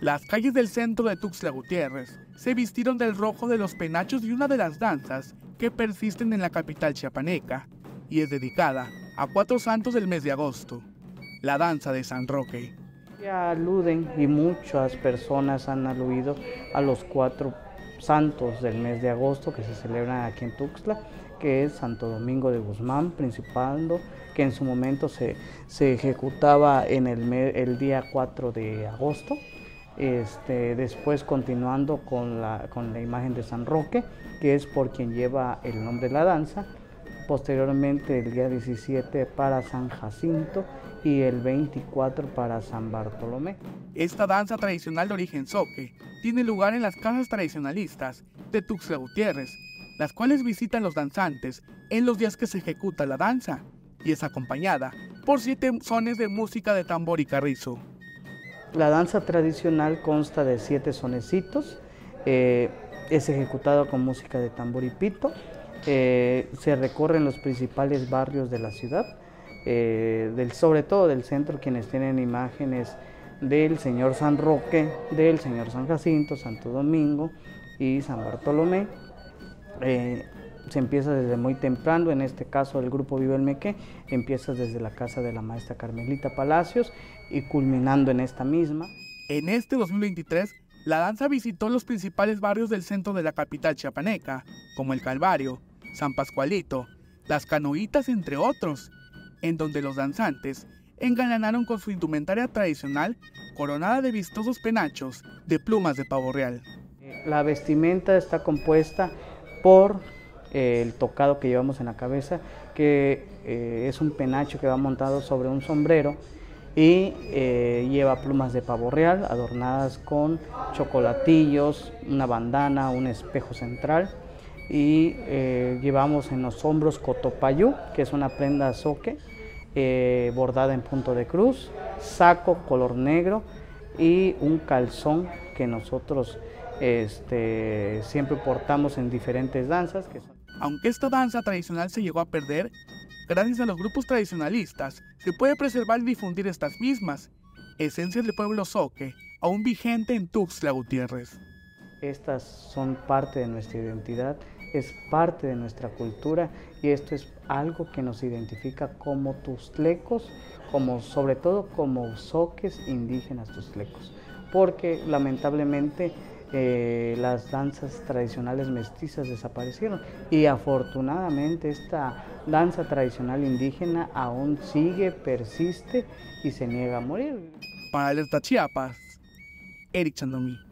Las calles del centro de Tuxtla Gutiérrez se vistieron del rojo de los penachos y una de las danzas que persisten en la capital chiapaneca y es dedicada a cuatro santos del mes de agosto, la danza de San Roque. Ya aluden y muchas personas han aludido a los cuatro santos del mes de agosto que se celebran aquí en Tuxtla, que es Santo Domingo de Guzmán, principando, que en su momento se, se ejecutaba en el, el día 4 de agosto, este, después continuando con la, con la imagen de San Roque, que es por quien lleva el nombre de la danza. Posteriormente el día 17 para San Jacinto y el 24 para San Bartolomé. Esta danza tradicional de origen soque tiene lugar en las casas tradicionalistas de Tuxtla Gutiérrez, las cuales visitan los danzantes en los días que se ejecuta la danza y es acompañada por siete sones de música de tambor y carrizo. La danza tradicional consta de siete sonecitos, eh, es ejecutado con música de tambor y pito, eh, se recorren los principales barrios de la ciudad, eh, sobre todo del centro, quienes tienen imágenes del Señor San Roque, del Señor San Jacinto, Santo Domingo y San Bartolomé se empieza desde muy temprano, en este caso el grupo Vive el Meque, empieza desde la casa de la maestra Carmelita Palacios y culminando en esta misma. En este 2023, la danza visitó los principales barrios del centro de la capital chiapaneca, como el Calvario, San Pascualito, Las Canoitas, entre otros, en donde los danzantes engalanaron con su indumentaria tradicional coronada de vistosos penachos de plumas de pavo real. La vestimenta está compuesta por el tocado que llevamos en la cabeza, que eh, es un penacho que va montado sobre un sombrero y eh, lleva plumas de pavo real adornadas con chocolatillos, una bandana, un espejo central y eh, llevamos en los hombros cotopayú, que es una prenda soque bordada en punto de cruz, saco color negro y un calzón que nosotros este, siempre portamos en diferentes danzas. Que aunque esta danza tradicional se llegó a perder, gracias a los grupos tradicionalistas se puede preservar y difundir estas mismas, esencias del pueblo soque, aún vigente en Tuxtla Gutiérrez. Estas son parte de nuestra identidad, es parte de nuestra cultura y esto es algo que nos identifica como tuxtlecos, como, sobre todo como soques indígenas tuxtlecos, porque lamentablemente las danzas tradicionales mestizas desaparecieron y afortunadamente esta danza tradicional indígena aún sigue, persiste y se niega a morir. Para Alerta Chiapas, Eric Chandomí.